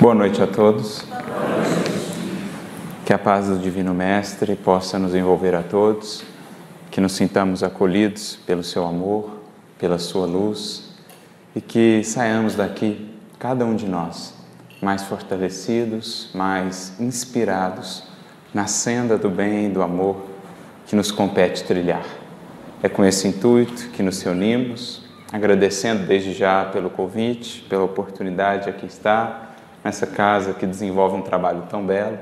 Boa noite a todos. Que a paz do Divino Mestre possa nos envolver a todos, que nos sintamos acolhidos pelo seu amor, pela sua luz e que saiamos daqui, cada um de nós, mais fortalecidos, mais inspirados na senda do bem e do amor que nos compete trilhar. É com esse intuito que nos reunimos, agradecendo desde já pelo convite, pela oportunidade de aqui estar, nessa casa que desenvolve um trabalho tão belo.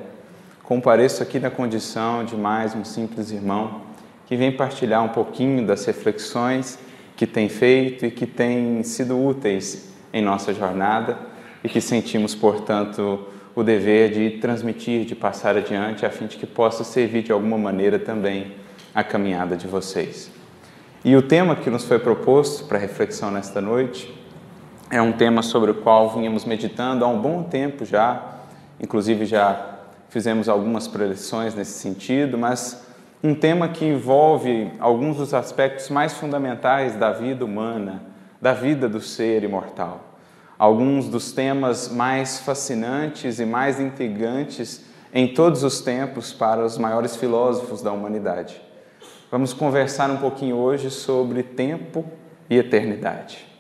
Compareço aqui na condição de mais um simples irmão que vem partilhar um pouquinho das reflexões que tem feito e que têm sido úteis em nossa jornada e que sentimos, portanto, o dever de transmitir, de passar adiante, a fim de que possa servir de alguma maneira também a caminhada de vocês. E o tema que nos foi proposto para reflexão nesta noite é um tema sobre o qual vínhamos meditando há um bom tempo já, inclusive já fizemos algumas preleções nesse sentido, mas um tema que envolve alguns dos aspectos mais fundamentais da vida humana, da vida do ser imortal. Alguns dos temas mais fascinantes e mais intrigantes em todos os tempos para os maiores filósofos da humanidade. Vamos conversar um pouquinho hoje sobre tempo e eternidade.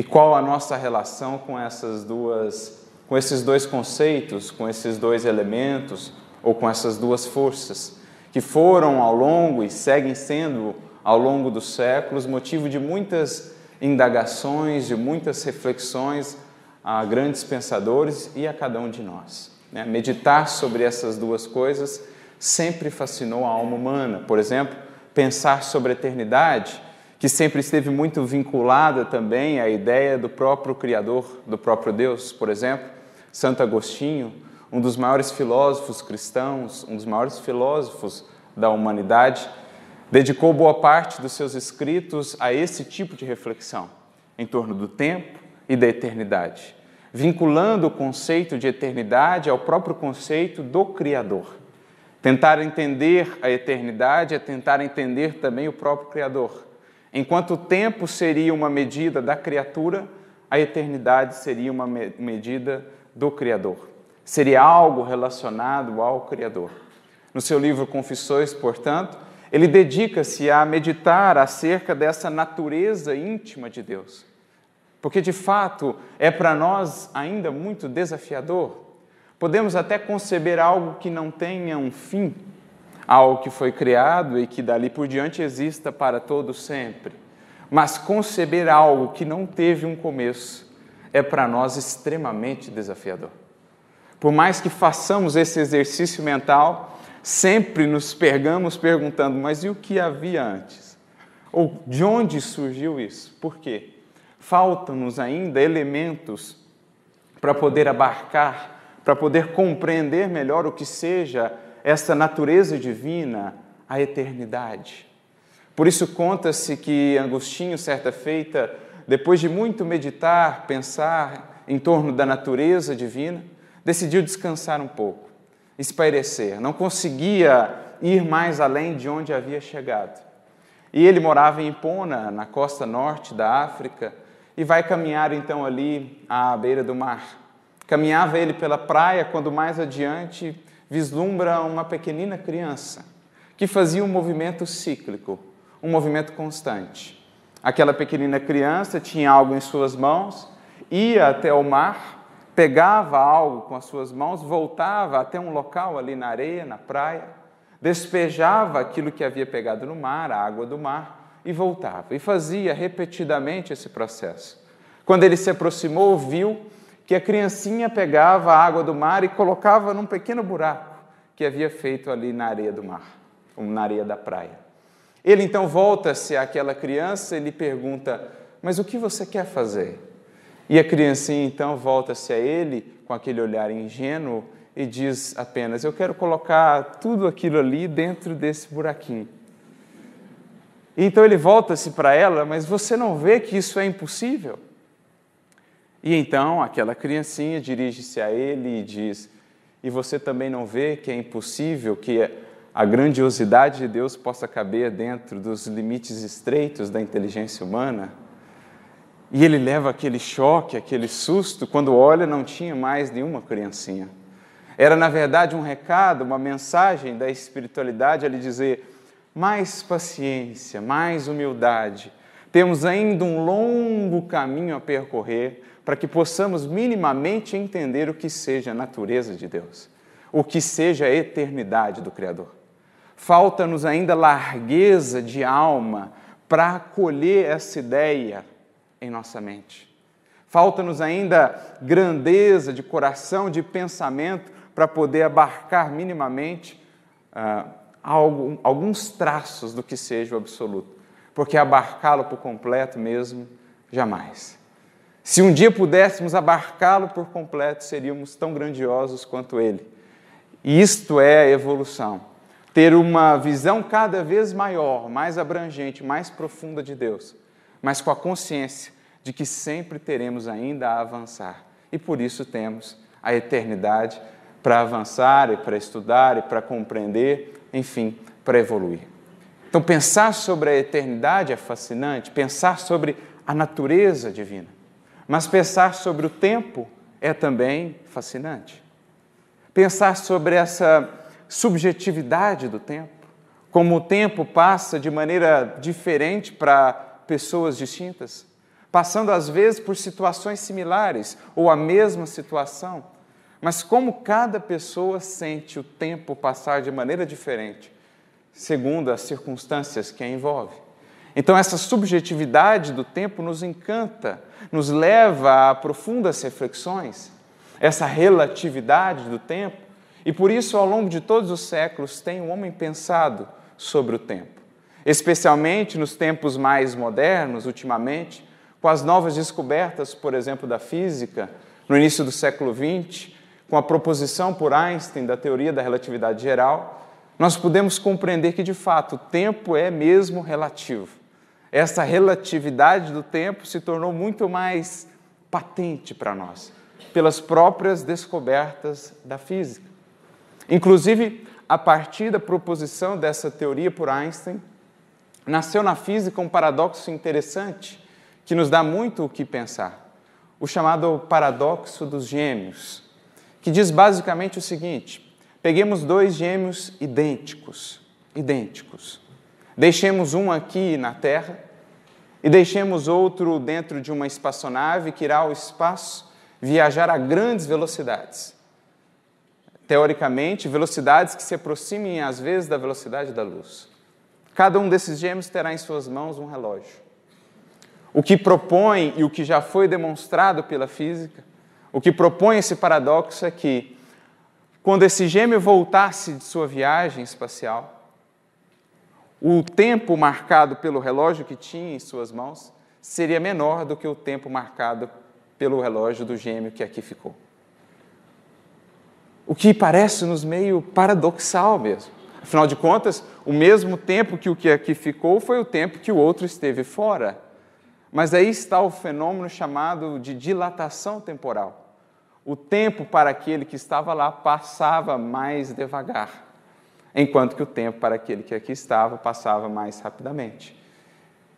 E qual a nossa relação com essas duas com esses dois conceitos, com esses dois elementos ou com essas duas forças que foram ao longo e seguem sendo ao longo dos séculos motivo de muitas indagações, de muitas reflexões a grandes pensadores e a cada um de nós. Né? Meditar sobre essas duas coisas sempre fascinou a alma humana. Por exemplo, pensar sobre a eternidade, que sempre esteve muito vinculada também à ideia do próprio Criador, do próprio Deus. Por exemplo, Santo Agostinho um dos maiores filósofos cristãos, um dos maiores filósofos da humanidade, dedicou boa parte dos seus escritos a esse tipo de reflexão em torno do tempo e da eternidade, vinculando o conceito de eternidade ao próprio conceito do Criador. Tentar entender a eternidade é tentar entender também o próprio Criador. Enquanto o tempo seria uma medida da criatura, a eternidade seria uma medida do Criador seria algo relacionado ao Criador. No seu livro Confissões, portanto, ele dedica-se a meditar acerca dessa natureza íntima de Deus. Porque, de fato, é para nós ainda muito desafiador. Podemos até conceber algo que não tenha um fim, algo que foi criado e que dali por diante exista para todo sempre. Mas conceber algo que não teve um começo é para nós extremamente desafiador. Por mais que façamos esse exercício mental, sempre nos pegamos perguntando: mas e o que havia antes? Ou de onde surgiu isso? Por quê? Faltam-nos ainda elementos para poder abarcar, para poder compreender melhor o que seja essa natureza divina, a eternidade. Por isso conta-se que Agostinho, certa feita, depois de muito meditar, pensar em torno da natureza divina, decidiu descansar um pouco, espairecer, não conseguia ir mais além de onde havia chegado. E ele morava em Ipona, na costa norte da África, e vai caminhar então ali à beira do mar. Caminhava ele pela praia quando mais adiante vislumbra uma pequenina criança que fazia um movimento cíclico, um movimento constante. Aquela pequenina criança tinha algo em suas mãos, ia até o mar pegava algo com as suas mãos, voltava até um local ali na areia, na praia, despejava aquilo que havia pegado no mar, a água do mar, e voltava. E fazia repetidamente esse processo. Quando ele se aproximou, viu que a criancinha pegava a água do mar e colocava num pequeno buraco que havia feito ali na areia do mar, ou na areia da praia. Ele então volta-se àquela criança e lhe pergunta: Mas o que você quer fazer? E a criancinha então volta-se a ele com aquele olhar ingênuo e diz apenas: Eu quero colocar tudo aquilo ali dentro desse buraquinho. Então ele volta-se para ela, mas você não vê que isso é impossível? E então aquela criancinha dirige-se a ele e diz: E você também não vê que é impossível que a grandiosidade de Deus possa caber dentro dos limites estreitos da inteligência humana? E ele leva aquele choque, aquele susto, quando olha, não tinha mais nenhuma criancinha. Era, na verdade, um recado, uma mensagem da espiritualidade a lhe dizer: mais paciência, mais humildade. Temos ainda um longo caminho a percorrer para que possamos minimamente entender o que seja a natureza de Deus, o que seja a eternidade do Criador. Falta-nos ainda largueza de alma para acolher essa ideia em nossa mente. Falta-nos ainda grandeza de coração, de pensamento, para poder abarcar minimamente ah, alguns traços do que seja o absoluto, porque abarcá-lo por completo mesmo, jamais. Se um dia pudéssemos abarcá-lo por completo, seríamos tão grandiosos quanto ele. E isto é a evolução. Ter uma visão cada vez maior, mais abrangente, mais profunda de Deus, mas com a consciência de que sempre teremos ainda a avançar. E por isso temos a eternidade para avançar e para estudar e para compreender, enfim, para evoluir. Então, pensar sobre a eternidade é fascinante, pensar sobre a natureza divina, mas pensar sobre o tempo é também fascinante. Pensar sobre essa subjetividade do tempo, como o tempo passa de maneira diferente para pessoas distintas, passando às vezes por situações similares ou a mesma situação mas como cada pessoa sente o tempo passar de maneira diferente, segundo as circunstâncias que a envolve. Então, essa subjetividade do tempo nos encanta, nos leva a profundas reflexões, essa relatividade do tempo, e por isso, ao longo de todos os séculos, tem o um homem pensado sobre o tempo, especialmente nos tempos mais modernos, ultimamente, com as novas descobertas, por exemplo, da física, no início do século XX, com a proposição por Einstein da teoria da relatividade geral, nós podemos compreender que, de fato, o tempo é mesmo relativo. Essa relatividade do tempo se tornou muito mais patente para nós, pelas próprias descobertas da física. Inclusive, a partir da proposição dessa teoria por Einstein, nasceu na física um paradoxo interessante que nos dá muito o que pensar: o chamado paradoxo dos gêmeos que diz basicamente o seguinte: peguemos dois gêmeos idênticos, idênticos. Deixemos um aqui na Terra e deixemos outro dentro de uma espaçonave que irá ao espaço viajar a grandes velocidades. Teoricamente, velocidades que se aproximem às vezes da velocidade da luz. Cada um desses gêmeos terá em suas mãos um relógio. O que propõe e o que já foi demonstrado pela física o que propõe esse paradoxo é que, quando esse gêmeo voltasse de sua viagem espacial, o tempo marcado pelo relógio que tinha em suas mãos seria menor do que o tempo marcado pelo relógio do gêmeo que aqui ficou. O que parece-nos meio paradoxal mesmo. Afinal de contas, o mesmo tempo que o que aqui ficou foi o tempo que o outro esteve fora. Mas aí está o fenômeno chamado de dilatação temporal. O tempo para aquele que estava lá passava mais devagar, enquanto que o tempo para aquele que aqui estava passava mais rapidamente.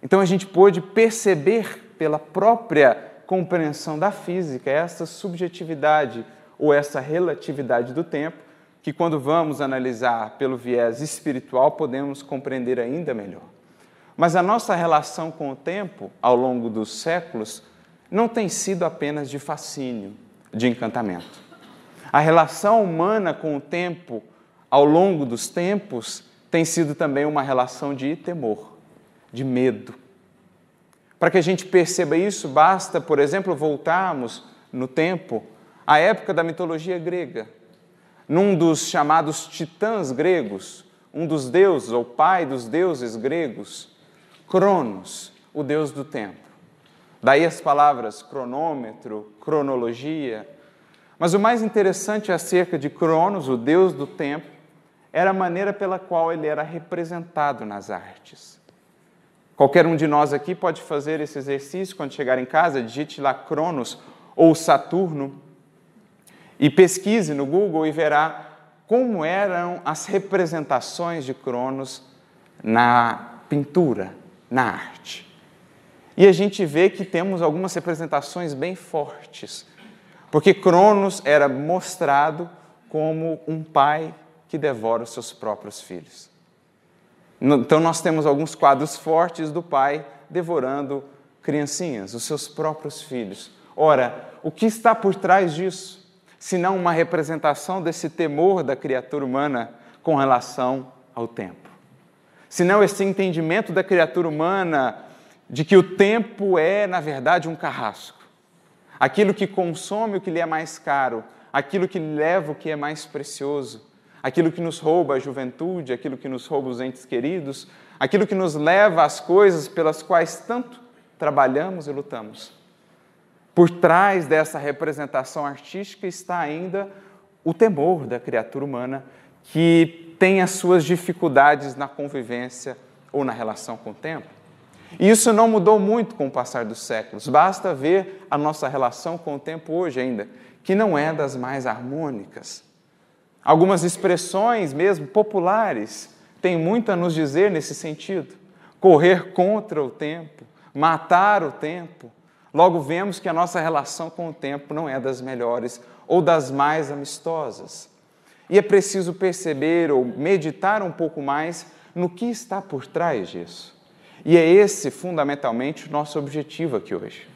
Então a gente pôde perceber pela própria compreensão da física essa subjetividade ou essa relatividade do tempo, que quando vamos analisar pelo viés espiritual podemos compreender ainda melhor. Mas a nossa relação com o tempo, ao longo dos séculos, não tem sido apenas de fascínio, de encantamento. A relação humana com o tempo, ao longo dos tempos, tem sido também uma relação de temor, de medo. Para que a gente perceba isso, basta, por exemplo, voltarmos no tempo à época da mitologia grega. Num dos chamados titãs gregos, um dos deuses, ou pai dos deuses gregos, Cronos, o Deus do tempo. Daí as palavras cronômetro, cronologia. Mas o mais interessante acerca de Cronos, o Deus do tempo, era a maneira pela qual ele era representado nas artes. Qualquer um de nós aqui pode fazer esse exercício quando chegar em casa, digite lá Cronos ou Saturno e pesquise no Google e verá como eram as representações de Cronos na pintura, na arte. E a gente vê que temos algumas representações bem fortes, porque Cronos era mostrado como um pai que devora os seus próprios filhos. Então, nós temos alguns quadros fortes do pai devorando criancinhas, os seus próprios filhos. Ora, o que está por trás disso? Senão uma representação desse temor da criatura humana com relação ao tempo. Senão esse entendimento da criatura humana de que o tempo é, na verdade, um carrasco. Aquilo que consome o que lhe é mais caro, aquilo que leva o que é mais precioso, aquilo que nos rouba a juventude, aquilo que nos rouba os entes queridos, aquilo que nos leva às coisas pelas quais tanto trabalhamos e lutamos. Por trás dessa representação artística está ainda o temor da criatura humana que tem as suas dificuldades na convivência ou na relação com o tempo. E isso não mudou muito com o passar dos séculos. Basta ver a nossa relação com o tempo hoje ainda, que não é das mais harmônicas. Algumas expressões, mesmo populares, têm muito a nos dizer nesse sentido. Correr contra o tempo, matar o tempo. Logo vemos que a nossa relação com o tempo não é das melhores ou das mais amistosas. E é preciso perceber ou meditar um pouco mais no que está por trás disso. E é esse, fundamentalmente, o nosso objetivo aqui hoje.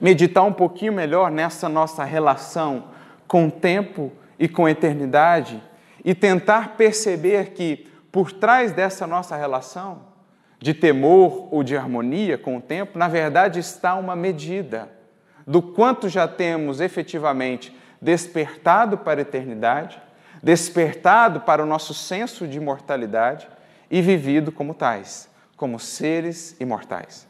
Meditar um pouquinho melhor nessa nossa relação com o tempo e com eternidade e tentar perceber que, por trás dessa nossa relação, de temor ou de harmonia com o tempo, na verdade está uma medida do quanto já temos efetivamente despertado para a eternidade, despertado para o nosso senso de imortalidade e vivido como tais como seres imortais.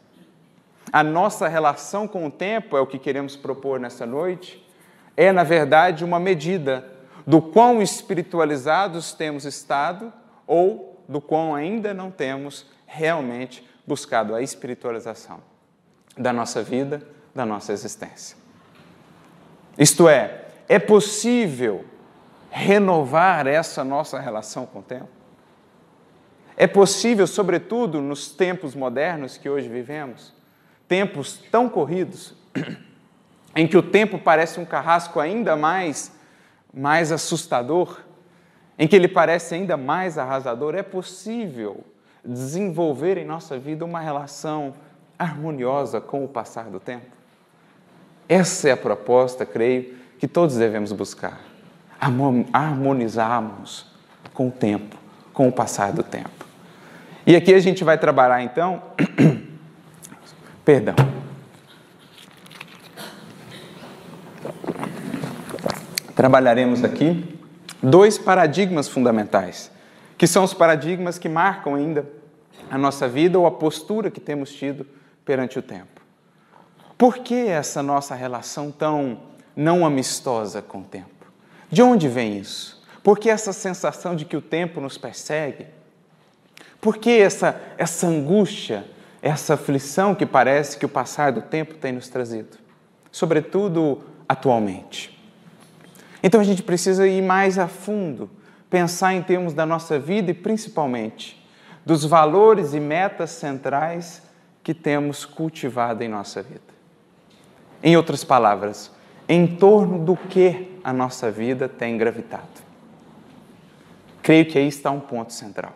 A nossa relação com o tempo, é o que queremos propor nessa noite, é, na verdade, uma medida do quão espiritualizados temos estado ou do quão ainda não temos realmente buscado a espiritualização da nossa vida, da nossa existência. Isto é, é possível renovar essa nossa relação com o tempo? É possível, sobretudo nos tempos modernos que hoje vivemos, tempos tão corridos, em que o tempo parece um carrasco ainda mais, mais assustador, em que ele parece ainda mais arrasador, é possível desenvolver em nossa vida uma relação harmoniosa com o passar do tempo? Essa é a proposta, creio, que todos devemos buscar. Harmonizarmos com o tempo, com o passar do tempo. E aqui a gente vai trabalhar então. Perdão. Trabalharemos aqui dois paradigmas fundamentais, que são os paradigmas que marcam ainda a nossa vida ou a postura que temos tido perante o tempo. Por que essa nossa relação tão não amistosa com o tempo? De onde vem isso? Por que essa sensação de que o tempo nos persegue? Por que essa, essa angústia, essa aflição que parece que o passar do tempo tem nos trazido? Sobretudo atualmente. Então a gente precisa ir mais a fundo, pensar em termos da nossa vida e principalmente dos valores e metas centrais que temos cultivado em nossa vida. Em outras palavras, em torno do que a nossa vida tem gravitado. Creio que aí está um ponto central.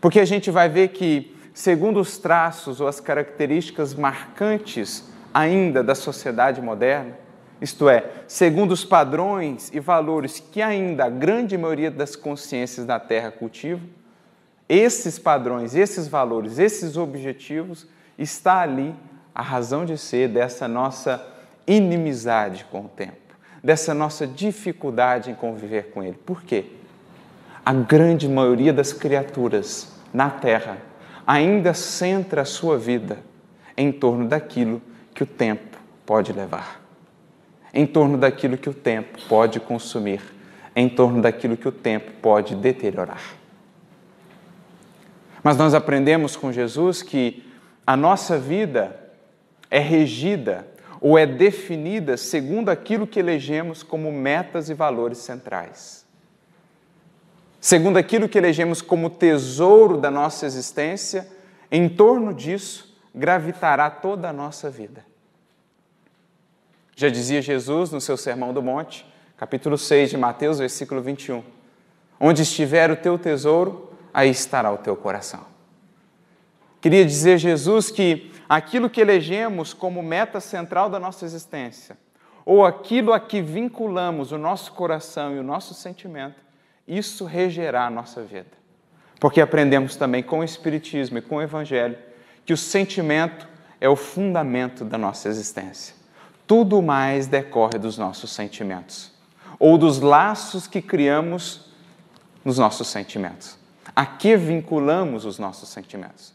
Porque a gente vai ver que, segundo os traços ou as características marcantes ainda da sociedade moderna, isto é, segundo os padrões e valores que ainda a grande maioria das consciências da Terra cultivam, esses padrões, esses valores, esses objetivos, está ali a razão de ser dessa nossa inimizade com o tempo, dessa nossa dificuldade em conviver com ele. Por quê? A grande maioria das criaturas na terra ainda centra a sua vida em torno daquilo que o tempo pode levar, em torno daquilo que o tempo pode consumir, em torno daquilo que o tempo pode deteriorar. Mas nós aprendemos com Jesus que a nossa vida é regida ou é definida segundo aquilo que elegemos como metas e valores centrais segundo aquilo que elegemos como tesouro da nossa existência, em torno disso, gravitará toda a nossa vida. Já dizia Jesus no seu Sermão do Monte, capítulo 6 de Mateus, versículo 21. Onde estiver o teu tesouro, aí estará o teu coração. Queria dizer, Jesus, que aquilo que elegemos como meta central da nossa existência, ou aquilo a que vinculamos o nosso coração e o nosso sentimento, isso regerá a nossa vida. Porque aprendemos também com o Espiritismo e com o Evangelho que o sentimento é o fundamento da nossa existência. Tudo mais decorre dos nossos sentimentos, ou dos laços que criamos nos nossos sentimentos. A que vinculamos os nossos sentimentos?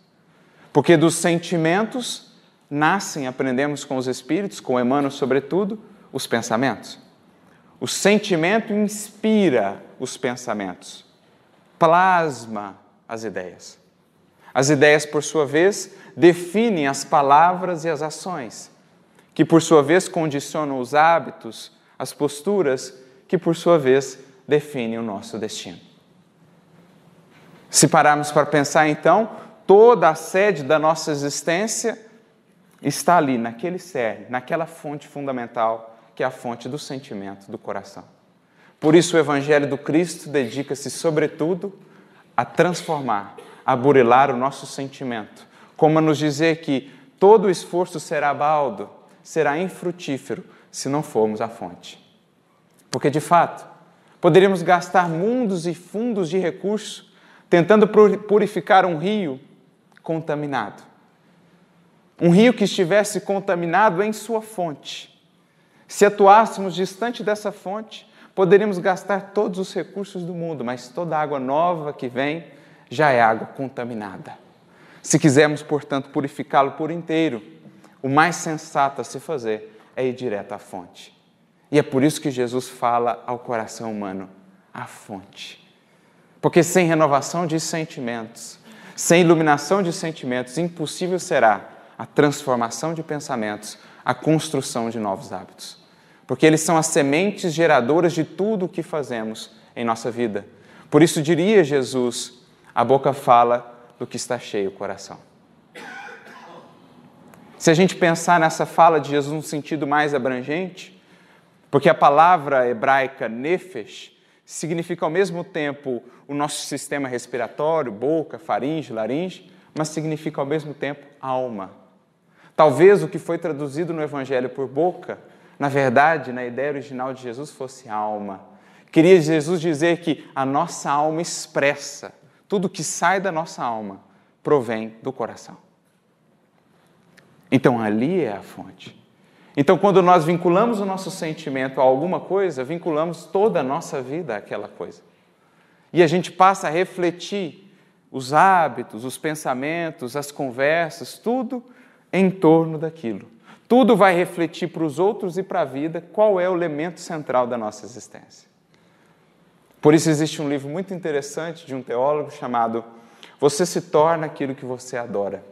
Porque dos sentimentos nascem, aprendemos com os espíritos, com Emmanuel sobretudo, os pensamentos. O sentimento inspira os pensamentos, plasma as ideias. As ideias, por sua vez, definem as palavras e as ações, que por sua vez condicionam os hábitos, as posturas, que por sua vez definem o nosso destino. Se pararmos para pensar então, toda a sede da nossa existência está ali, naquele cerne, naquela fonte fundamental, que é a fonte do sentimento do coração. Por isso, o Evangelho do Cristo dedica-se, sobretudo, a transformar, a burilar o nosso sentimento, como a nos dizer que todo o esforço será baldo, será infrutífero se não formos à fonte. Porque, de fato, poderíamos gastar mundos e fundos de recursos tentando purificar um rio contaminado. Um rio que estivesse contaminado em sua fonte. Se atuássemos distante dessa fonte, poderíamos gastar todos os recursos do mundo, mas toda água nova que vem já é água contaminada. Se quisermos, portanto, purificá-lo por inteiro, o mais sensato a se fazer é ir direto à fonte. E é por isso que Jesus fala ao coração humano, a fonte. Porque sem renovação de sentimentos, sem iluminação de sentimentos, impossível será a transformação de pensamentos, a construção de novos hábitos. Porque eles são as sementes geradoras de tudo o que fazemos em nossa vida. Por isso diria Jesus: a boca fala do que está cheio o coração. Se a gente pensar nessa fala de Jesus num sentido mais abrangente, porque a palavra hebraica nefesh significa ao mesmo tempo o nosso sistema respiratório, boca, faringe, laringe, mas significa ao mesmo tempo alma. Talvez o que foi traduzido no Evangelho por boca, na verdade, na ideia original de Jesus, fosse alma. Queria Jesus dizer que a nossa alma expressa, tudo que sai da nossa alma provém do coração. Então ali é a fonte. Então, quando nós vinculamos o nosso sentimento a alguma coisa, vinculamos toda a nossa vida àquela coisa. E a gente passa a refletir os hábitos, os pensamentos, as conversas, tudo em torno daquilo. Tudo vai refletir para os outros e para a vida qual é o elemento central da nossa existência. Por isso existe um livro muito interessante de um teólogo chamado Você se torna aquilo que você adora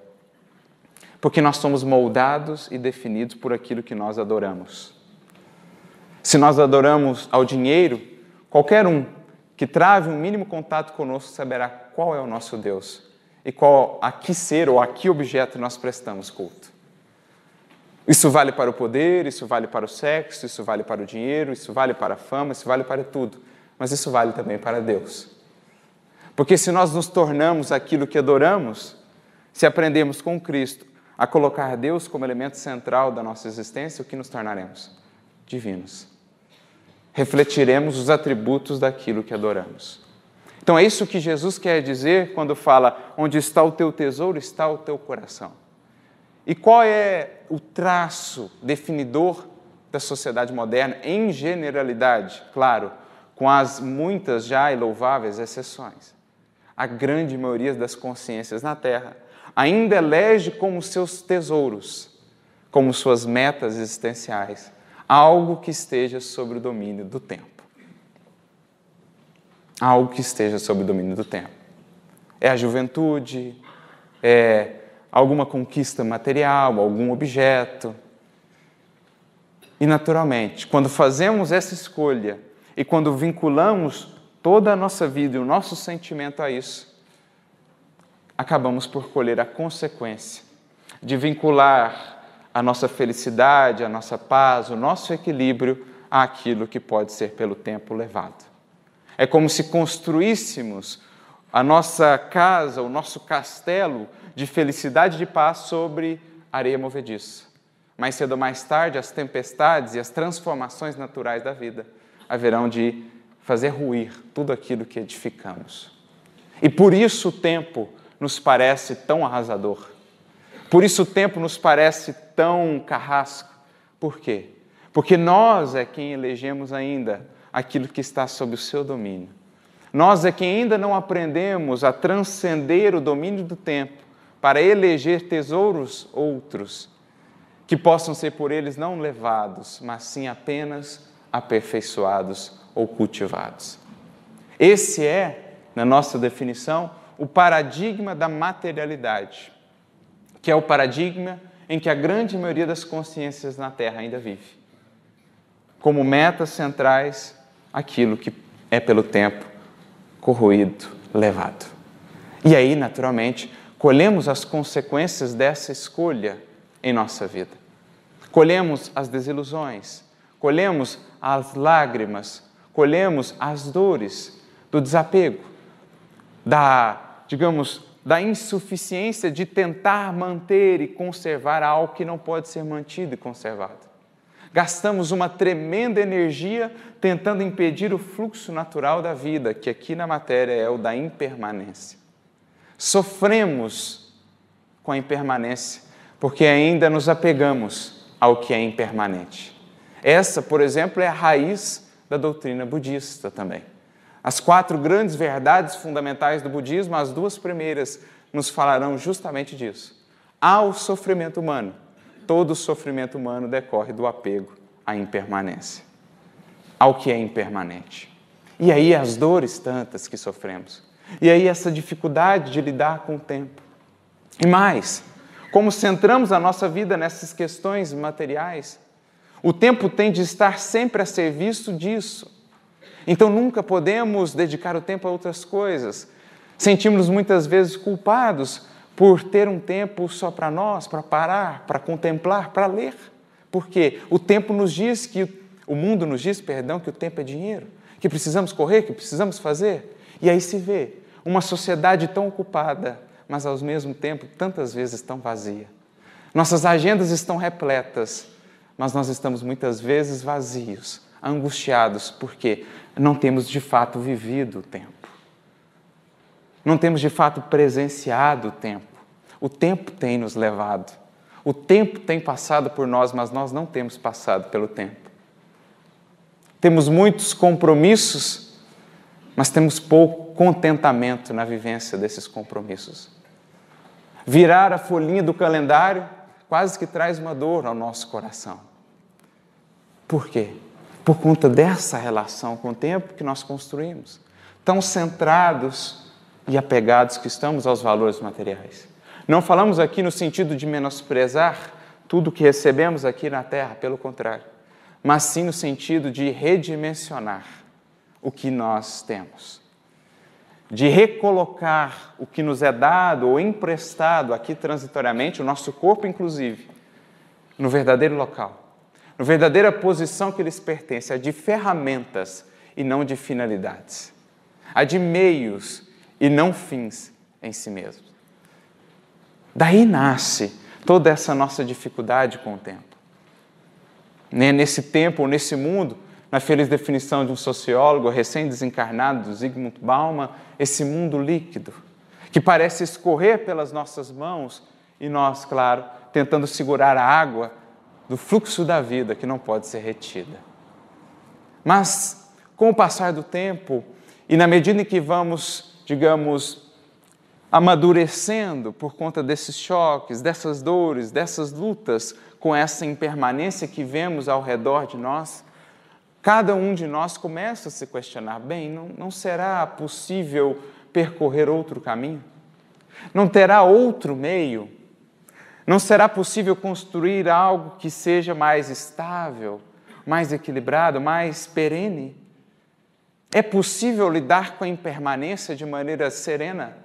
porque nós somos moldados e definidos por aquilo que nós adoramos. Se nós adoramos ao dinheiro, qualquer um que trave um mínimo contato conosco saberá qual é o nosso Deus e qual a que ser ou a que objeto nós prestamos culto. Isso vale para o poder, isso vale para o sexo, isso vale para o dinheiro, isso vale para a fama, isso vale para tudo, mas isso vale também para Deus. Porque se nós nos tornamos aquilo que adoramos, se aprendemos com Cristo a colocar Deus como elemento central da nossa existência, o que nos tornaremos? Divinos. Refletiremos os atributos daquilo que adoramos. Então é isso que Jesus quer dizer quando fala: onde está o teu tesouro, está o teu coração. E qual é o traço definidor da sociedade moderna, em generalidade? Claro, com as muitas já louváveis exceções. A grande maioria das consciências na Terra ainda elege como seus tesouros, como suas metas existenciais, algo que esteja sob o domínio do tempo. Algo que esteja sob o domínio do tempo. É a juventude, é alguma conquista material, algum objeto. E, naturalmente, quando fazemos essa escolha e quando vinculamos toda a nossa vida e o nosso sentimento a isso, acabamos por colher a consequência. de vincular a nossa felicidade, a nossa paz, o nosso equilíbrio àquilo que pode ser pelo tempo levado. É como se construíssemos a nossa casa, o nosso castelo de felicidade e de paz sobre areia movediça. Mais cedo ou mais tarde, as tempestades e as transformações naturais da vida haverão de fazer ruir tudo aquilo que edificamos. E por isso o tempo nos parece tão arrasador. Por isso o tempo nos parece tão carrasco. Por quê? Porque nós é quem elegemos ainda aquilo que está sob o seu domínio. Nós é quem ainda não aprendemos a transcender o domínio do tempo para eleger tesouros outros que possam ser por eles não levados, mas sim apenas aperfeiçoados ou cultivados. Esse é, na nossa definição, o paradigma da materialidade, que é o paradigma em que a grande maioria das consciências na Terra ainda vive. Como metas centrais, aquilo que é pelo tempo corroído, levado. E aí, naturalmente, colhemos as consequências dessa escolha em nossa vida. Colhemos as desilusões, colhemos as lágrimas, colhemos as dores do desapego, da, digamos, da insuficiência de tentar manter e conservar algo que não pode ser mantido e conservado. Gastamos uma tremenda energia tentando impedir o fluxo natural da vida, que aqui na matéria é o da impermanência. Sofremos com a impermanência, porque ainda nos apegamos ao que é impermanente. Essa, por exemplo, é a raiz da doutrina budista também. As quatro grandes verdades fundamentais do budismo, as duas primeiras, nos falarão justamente disso. Há o sofrimento humano. Todo sofrimento humano decorre do apego à impermanência, ao que é impermanente. E aí as dores tantas que sofremos. E aí essa dificuldade de lidar com o tempo. E mais, como centramos a nossa vida nessas questões materiais, o tempo tem de estar sempre a serviço disso. Então nunca podemos dedicar o tempo a outras coisas. Sentimos-nos muitas vezes culpados por ter um tempo só para nós, para parar, para contemplar, para ler. Porque o tempo nos diz que o mundo nos diz, perdão, que o tempo é dinheiro, que precisamos correr, que precisamos fazer. E aí se vê uma sociedade tão ocupada, mas ao mesmo tempo tantas vezes tão vazia. Nossas agendas estão repletas, mas nós estamos muitas vezes vazios, angustiados, porque não temos de fato vivido o tempo. Não temos de fato presenciado o tempo. O tempo tem nos levado. O tempo tem passado por nós, mas nós não temos passado pelo tempo. Temos muitos compromissos, mas temos pouco contentamento na vivência desses compromissos. Virar a folhinha do calendário quase que traz uma dor ao nosso coração. Por quê? Por conta dessa relação com o tempo que nós construímos, tão centrados e apegados que estamos aos valores materiais. Não falamos aqui no sentido de menosprezar tudo que recebemos aqui na terra, pelo contrário, mas sim no sentido de redimensionar o que nós temos, de recolocar o que nos é dado ou emprestado aqui transitoriamente, o nosso corpo inclusive, no verdadeiro local a verdadeira posição que lhes pertence, a de ferramentas e não de finalidades, a de meios e não fins em si mesmos. Daí nasce toda essa nossa dificuldade com o tempo. Né, nesse tempo, nesse mundo, na feliz definição de um sociólogo recém-desencarnado, Zygmunt Bauman, esse mundo líquido, que parece escorrer pelas nossas mãos e nós, claro, tentando segurar a água do fluxo da vida que não pode ser retida. Mas, com o passar do tempo, e na medida em que vamos, digamos, amadurecendo por conta desses choques, dessas dores, dessas lutas com essa impermanência que vemos ao redor de nós, cada um de nós começa a se questionar: bem, não, não será possível percorrer outro caminho? Não terá outro meio? Não será possível construir algo que seja mais estável, mais equilibrado, mais perene? É possível lidar com a impermanência de maneira serena,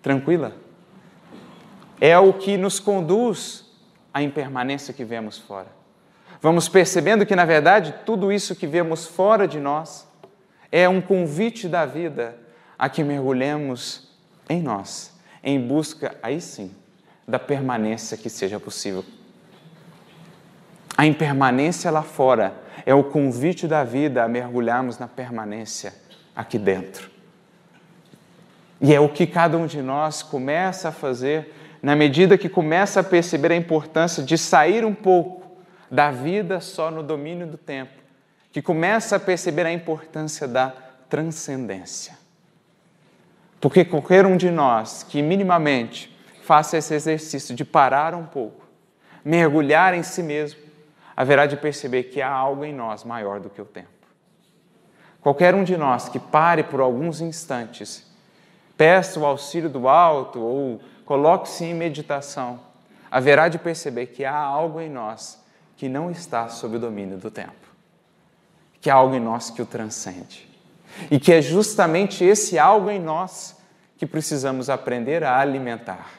tranquila? é o que nos conduz à impermanência que vemos fora. Vamos percebendo que, na verdade, tudo isso que vemos fora de nós é um convite da vida a que mergulhemos em nós, em busca, aí sim, da permanência que seja possível. A impermanência lá fora é o convite da vida a mergulharmos na permanência aqui dentro. E é o que cada um de nós começa a fazer na medida que começa a perceber a importância de sair um pouco da vida só no domínio do tempo, que começa a perceber a importância da transcendência. Porque qualquer um de nós que minimamente faça esse exercício de parar um pouco, mergulhar em si mesmo, haverá de perceber que há algo em nós maior do que o tempo. Qualquer um de nós que pare por alguns instantes, peça o auxílio do alto ou coloque-se em meditação, haverá de perceber que há algo em nós que não está sob o domínio do tempo, que há algo em nós que o transcende. E que é justamente esse algo em nós que precisamos aprender a alimentar.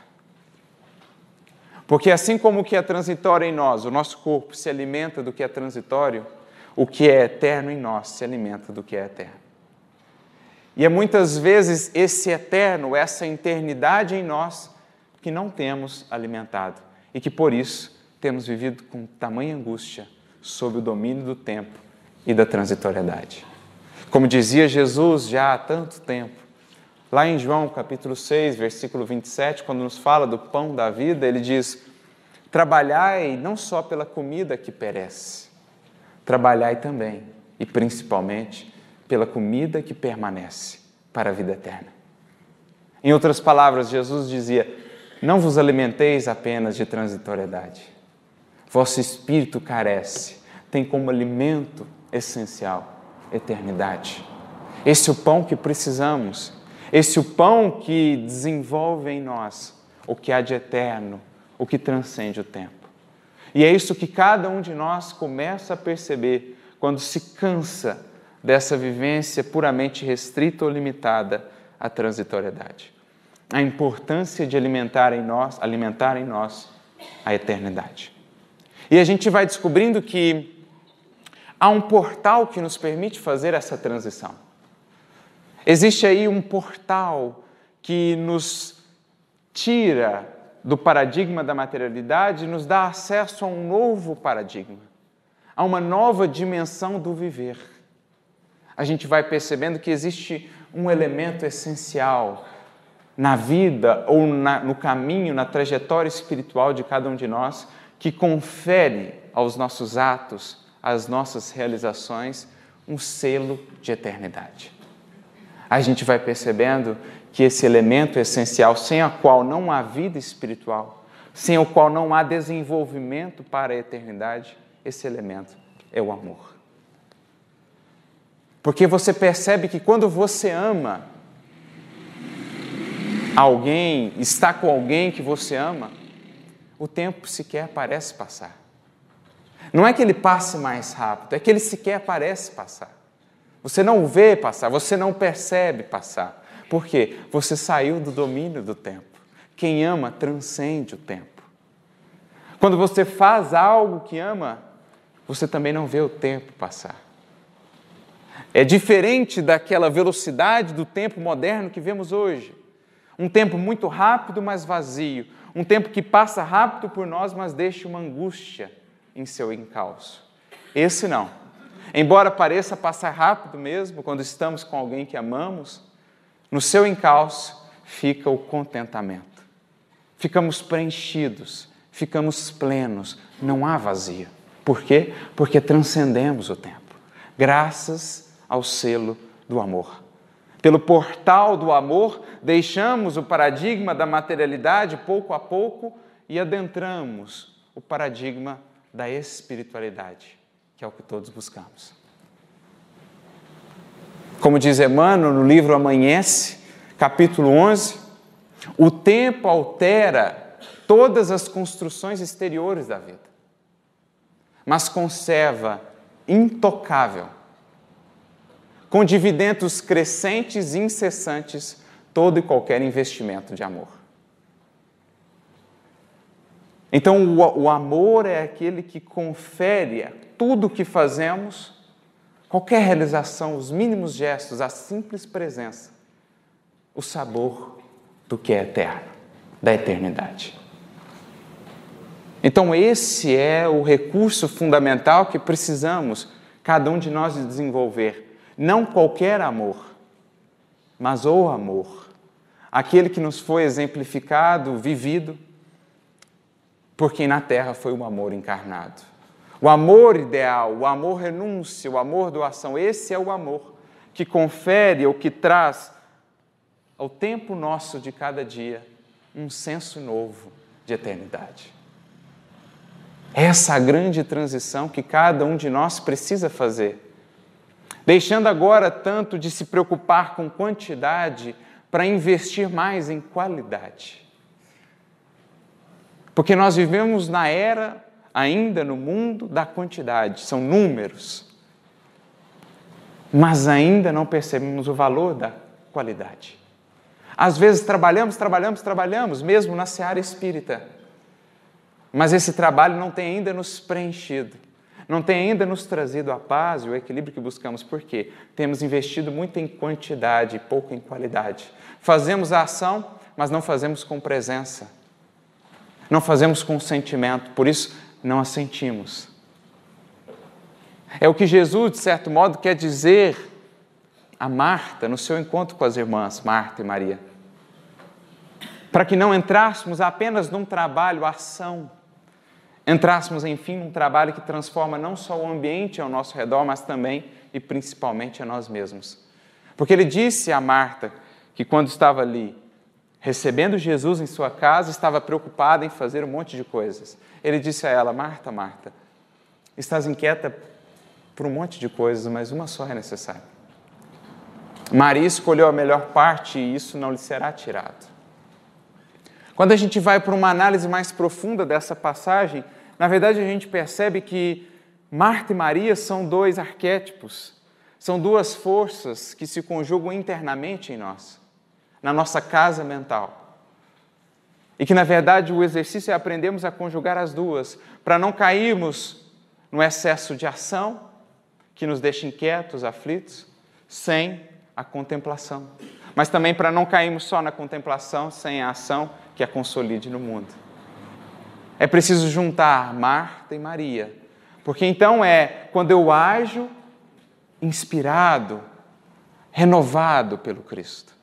Porque assim como o que é transitório em nós, o nosso corpo se alimenta do que é transitório, o que é eterno em nós se alimenta do que é eterno. E é muitas vezes esse eterno, essa eternidade em nós, que não temos alimentado e que por isso temos vivido com tamanha angústia sob o domínio do tempo e da transitoriedade. Como dizia Jesus já há tanto tempo, lá em João capítulo 6, versículo 27, quando nos fala do pão da vida, ele diz: Trabalhai não só pela comida que perece, trabalhai também e principalmente pela comida que permanece para a vida eterna. Em outras palavras, Jesus dizia: Não vos alimenteis apenas de transitoriedade. Vosso espírito carece, tem como alimento essencial eternidade. Esse é o pão que precisamos, esse o pão que desenvolve em nós o que há de eterno, o que transcende o tempo. E é isso que cada um de nós começa a perceber quando se cansa dessa vivência puramente restrita ou limitada à transitoriedade. A importância de alimentar em nós, alimentar em nós a eternidade. E a gente vai descobrindo que há um portal que nos permite fazer essa transição. Existe aí um portal que nos tira do paradigma da materialidade e nos dá acesso a um novo paradigma, a uma nova dimensão do viver. A gente vai percebendo que existe um elemento essencial na vida ou na, no caminho, na trajetória espiritual de cada um de nós, que confere aos nossos atos, às nossas realizações, um selo de eternidade. A gente vai percebendo que esse elemento essencial, sem a qual não há vida espiritual, sem o qual não há desenvolvimento para a eternidade, esse elemento é o amor. Porque você percebe que quando você ama alguém, está com alguém que você ama, o tempo sequer parece passar. Não é que ele passe mais rápido, é que ele sequer parece passar. Você não vê passar, você não percebe passar. Por quê? Você saiu do domínio do tempo. Quem ama transcende o tempo. Quando você faz algo que ama, você também não vê o tempo passar. É diferente daquela velocidade do tempo moderno que vemos hoje. Um tempo muito rápido, mas vazio. Um tempo que passa rápido por nós, mas deixa uma angústia em seu encalço. Esse não. Embora pareça passar rápido mesmo quando estamos com alguém que amamos, no seu encalço fica o contentamento. Ficamos preenchidos, ficamos plenos, não há vazio. Por quê? Porque transcendemos o tempo, graças ao selo do amor. Pelo portal do amor, deixamos o paradigma da materialidade pouco a pouco e adentramos o paradigma da espiritualidade, que é o que todos buscamos. Como diz Emmanuel no livro Amanhece, capítulo 11, o tempo altera todas as construções exteriores da vida, mas conserva intocável, com dividendos crescentes e incessantes, todo e qualquer investimento de amor. Então, o, o amor é aquele que confere a tudo o que fazemos, qualquer realização, os mínimos gestos, a simples presença, o sabor do que é eterno, da eternidade. Então, esse é o recurso fundamental que precisamos, cada um de nós, desenvolver. Não qualquer amor, mas o amor. Aquele que nos foi exemplificado, vivido, por quem na terra foi o amor encarnado. O amor ideal, o amor renúncia, o amor doação, esse é o amor que confere ou que traz ao tempo nosso de cada dia um senso novo de eternidade. Essa é a grande transição que cada um de nós precisa fazer. Deixando agora tanto de se preocupar com quantidade para investir mais em qualidade. Porque nós vivemos na era, ainda no mundo da quantidade, são números. Mas ainda não percebemos o valor da qualidade. Às vezes trabalhamos, trabalhamos, trabalhamos, mesmo na seara espírita mas esse trabalho não tem ainda nos preenchido, não tem ainda nos trazido a paz e o equilíbrio que buscamos. Por quê? Temos investido muito em quantidade e pouco em qualidade. Fazemos a ação, mas não fazemos com presença. Não fazemos com sentimento, por isso não a sentimos. É o que Jesus, de certo modo, quer dizer a Marta no seu encontro com as irmãs, Marta e Maria. Para que não entrássemos apenas num trabalho, ação, entrássemos, enfim, num trabalho que transforma não só o ambiente ao nosso redor, mas também e principalmente a nós mesmos. Porque ele disse a Marta que quando estava ali recebendo Jesus em sua casa, estava preocupada em fazer um monte de coisas. Ele disse a ela: Marta, Marta, estás inquieta por um monte de coisas, mas uma só é necessária. Maria escolheu a melhor parte e isso não lhe será tirado. Quando a gente vai para uma análise mais profunda dessa passagem, na verdade, a gente percebe que Marta e Maria são dois arquétipos, são duas forças que se conjugam internamente em nós, na nossa casa mental. E que, na verdade, o exercício é aprendermos a conjugar as duas, para não cairmos no excesso de ação, que nos deixa inquietos, aflitos, sem a contemplação. Mas também para não cairmos só na contemplação, sem a ação que a consolide no mundo. É preciso juntar Marta e Maria, porque então é quando eu ajo inspirado, renovado pelo Cristo.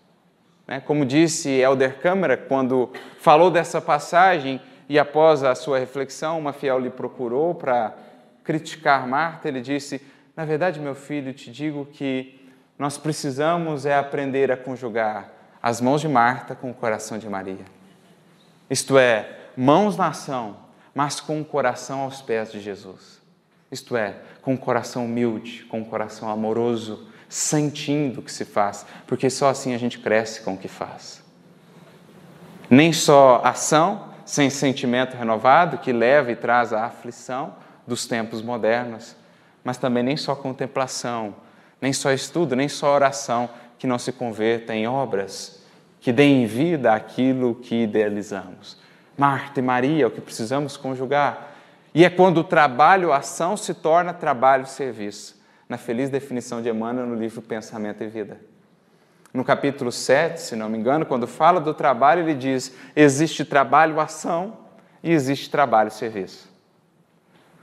Né? Como disse Elder Câmara quando falou dessa passagem e após a sua reflexão, uma fiel lhe procurou para criticar Marta, ele disse: Na verdade, meu filho, te digo que nós precisamos é aprender a conjugar as mãos de Marta com o coração de Maria. Isto é, mãos na ação, mas com o coração aos pés de Jesus. Isto é, com o coração humilde, com o coração amoroso, sentindo o que se faz, porque só assim a gente cresce com o que faz. Nem só ação, sem sentimento renovado, que leva e traz a aflição dos tempos modernos, mas também nem só contemplação, nem só estudo, nem só oração, que não se converta em obras que deem vida àquilo que idealizamos. Marta e Maria é o que precisamos conjugar. E é quando o trabalho, ação se torna trabalho-serviço, na feliz definição de Emmanuel no livro Pensamento e Vida. No capítulo 7, se não me engano, quando fala do trabalho, ele diz: existe trabalho-ação e existe trabalho-serviço.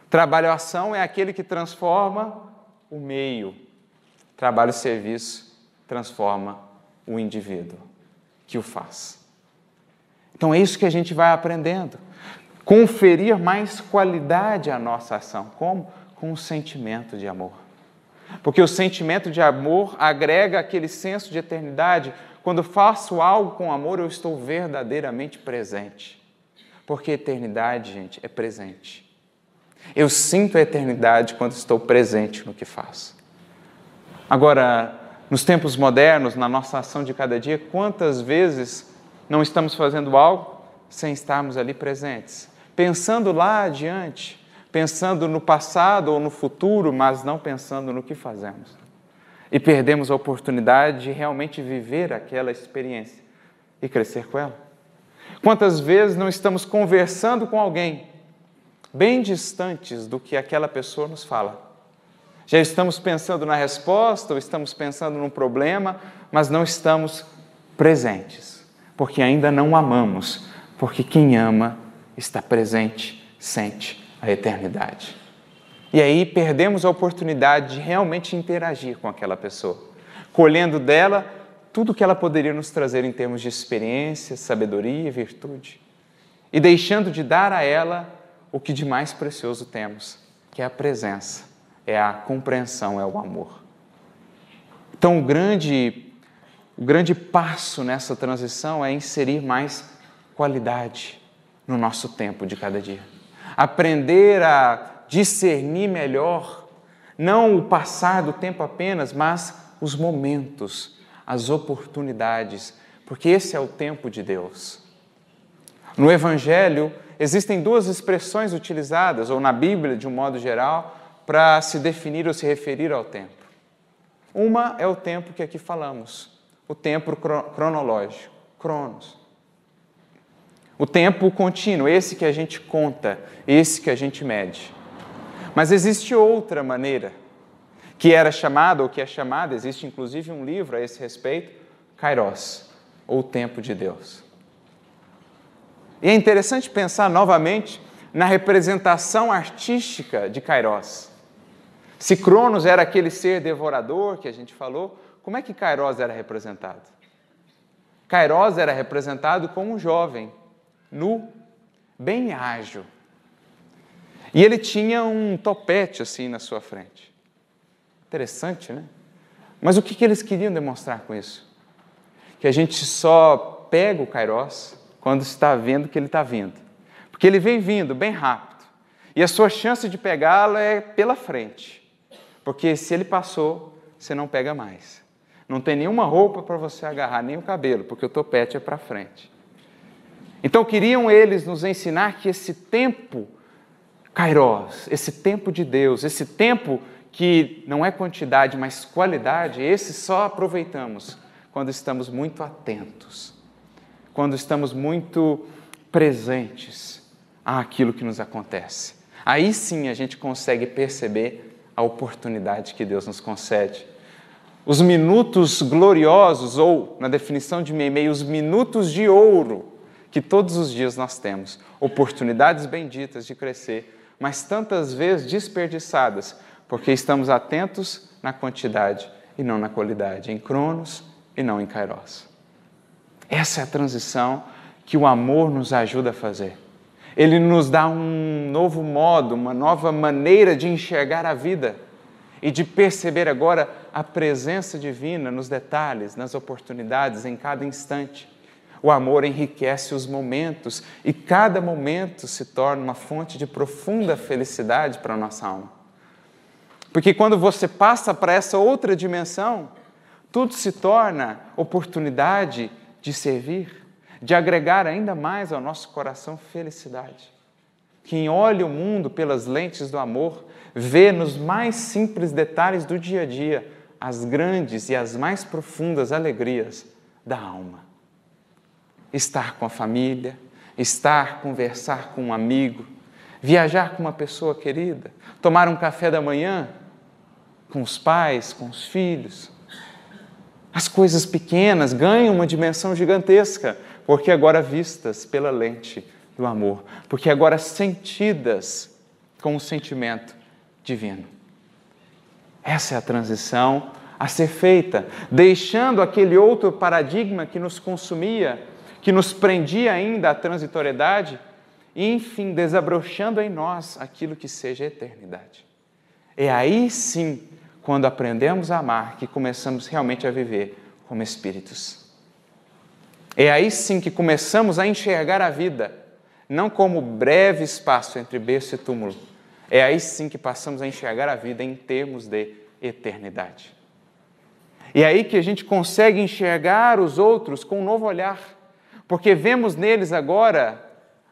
Trabalho-ação é aquele que transforma o meio, trabalho-serviço transforma o indivíduo que o faz. Então é isso que a gente vai aprendendo. Conferir mais qualidade à nossa ação. Como? Com o sentimento de amor. Porque o sentimento de amor agrega aquele senso de eternidade. Quando faço algo com amor, eu estou verdadeiramente presente. Porque eternidade, gente, é presente. Eu sinto a eternidade quando estou presente no que faço. Agora, nos tempos modernos, na nossa ação de cada dia, quantas vezes não estamos fazendo algo sem estarmos ali presentes? Pensando lá adiante, pensando no passado ou no futuro, mas não pensando no que fazemos. E perdemos a oportunidade de realmente viver aquela experiência e crescer com ela. Quantas vezes não estamos conversando com alguém bem distantes do que aquela pessoa nos fala? Já estamos pensando na resposta ou estamos pensando num problema, mas não estamos presentes, porque ainda não amamos, porque quem ama está presente, sente a eternidade. E aí perdemos a oportunidade de realmente interagir com aquela pessoa, colhendo dela tudo que ela poderia nos trazer em termos de experiência, sabedoria e virtude, e deixando de dar a ela o que de mais precioso temos, que é a presença, é a compreensão, é o amor. Então, o grande, o grande passo nessa transição é inserir mais qualidade no nosso tempo de cada dia. Aprender a discernir melhor, não o passar do tempo apenas, mas os momentos, as oportunidades, porque esse é o tempo de Deus. No Evangelho, existem duas expressões utilizadas, ou na Bíblia de um modo geral, para se definir ou se referir ao tempo. Uma é o tempo que aqui falamos, o tempo cronológico, cronos. O tempo contínuo, esse que a gente conta, esse que a gente mede. Mas existe outra maneira que era chamada, ou que é chamada, existe inclusive um livro a esse respeito, Kairos, ou Tempo de Deus. E é interessante pensar novamente na representação artística de Kairos. Se Cronos era aquele ser devorador que a gente falou, como é que Kairos era representado? Kairos era representado como um jovem, nu, bem ágil. E ele tinha um topete assim na sua frente. Interessante, né? Mas o que, que eles queriam demonstrar com isso? Que a gente só pega o Kairos quando está vendo que ele está vindo. Porque ele vem vindo bem rápido. E a sua chance de pegá-lo é pela frente. Porque se ele passou, você não pega mais. Não tem nenhuma roupa para você agarrar, nem o cabelo, porque o topete é para frente. Então queriam eles nos ensinar que esse tempo, Kairos, esse tempo de Deus, esse tempo que não é quantidade, mas qualidade, esse só aproveitamos quando estamos muito atentos, quando estamos muito presentes àquilo que nos acontece. Aí sim a gente consegue perceber a oportunidade que Deus nos concede. Os minutos gloriosos, ou, na definição de Meimei, os minutos de ouro que todos os dias nós temos, oportunidades benditas de crescer, mas tantas vezes desperdiçadas porque estamos atentos na quantidade e não na qualidade, em Cronos e não em Kairos. Essa é a transição que o amor nos ajuda a fazer. Ele nos dá um novo modo, uma nova maneira de enxergar a vida e de perceber agora a presença divina nos detalhes, nas oportunidades, em cada instante. O amor enriquece os momentos e cada momento se torna uma fonte de profunda felicidade para a nossa alma. Porque quando você passa para essa outra dimensão, tudo se torna oportunidade de servir, de agregar ainda mais ao nosso coração felicidade. Quem olha o mundo pelas lentes do amor, vê nos mais simples detalhes do dia a dia as grandes e as mais profundas alegrias da alma. Estar com a família, estar, conversar com um amigo, viajar com uma pessoa querida, tomar um café da manhã com os pais, com os filhos. As coisas pequenas ganham uma dimensão gigantesca, porque agora vistas pela lente do amor, porque agora sentidas com o sentimento divino. Essa é a transição a ser feita, deixando aquele outro paradigma que nos consumia, que nos prendia ainda à transitoriedade, e enfim, desabrochando em nós aquilo que seja eternidade. É aí sim quando aprendemos a amar, que começamos realmente a viver como espíritos. É aí sim que começamos a enxergar a vida, não como breve espaço entre berço e túmulo. É aí sim que passamos a enxergar a vida em termos de eternidade. É aí que a gente consegue enxergar os outros com um novo olhar, porque vemos neles agora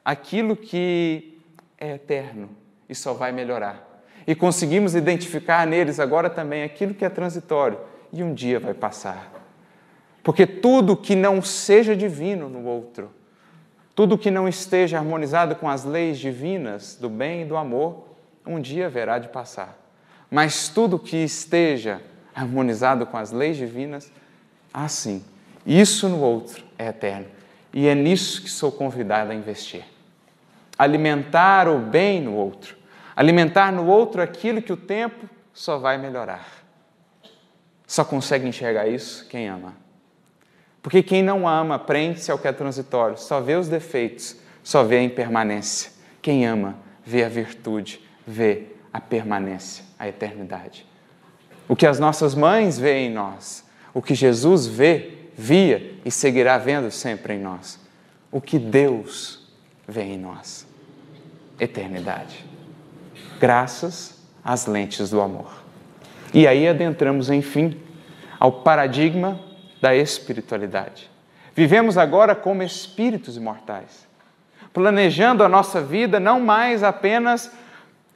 aquilo que é eterno e só vai melhorar e conseguimos identificar neles agora também aquilo que é transitório e um dia vai passar. Porque tudo que não seja divino no outro, Tudo que não esteja harmonizado com as leis divinas do bem e do amor, um dia haverá de passar. Mas tudo que esteja harmonizado com as leis divinas, assim, isso no outro é eterno. E é nisso que sou convidado a investir. Alimentar o bem no outro. Alimentar no outro aquilo que o tempo só vai melhorar. Só consegue enxergar isso quem ama. Porque quem não ama prende-se ao que é transitório, só vê os defeitos, só vê a impermanência. Quem ama vê a virtude, vê a permanência, a eternidade. O que as nossas mães veem em nós, o que Jesus vê, via e seguirá vendo sempre em nós. O que Deus vê em nós. Eternidade. Graças às lentes do amor. E aí adentramos, enfim, ao paradigma da espiritualidade. Vivemos agora como espíritos imortais, planejando a nossa vida não mais apenas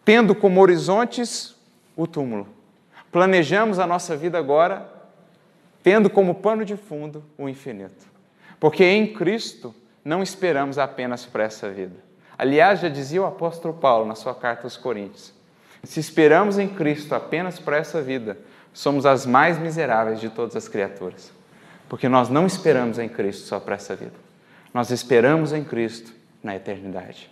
tendo como horizontes o túmulo. Planejamos a nossa vida agora tendo como pano de fundo o infinito. Porque em Cristo não esperamos apenas para essa vida. Aliás, já dizia o apóstolo Paulo na sua carta aos Coríntios: se esperamos em Cristo apenas para essa vida, somos as mais miseráveis de todas as criaturas. Porque nós não esperamos em Cristo só para essa vida. Nós esperamos em Cristo na eternidade.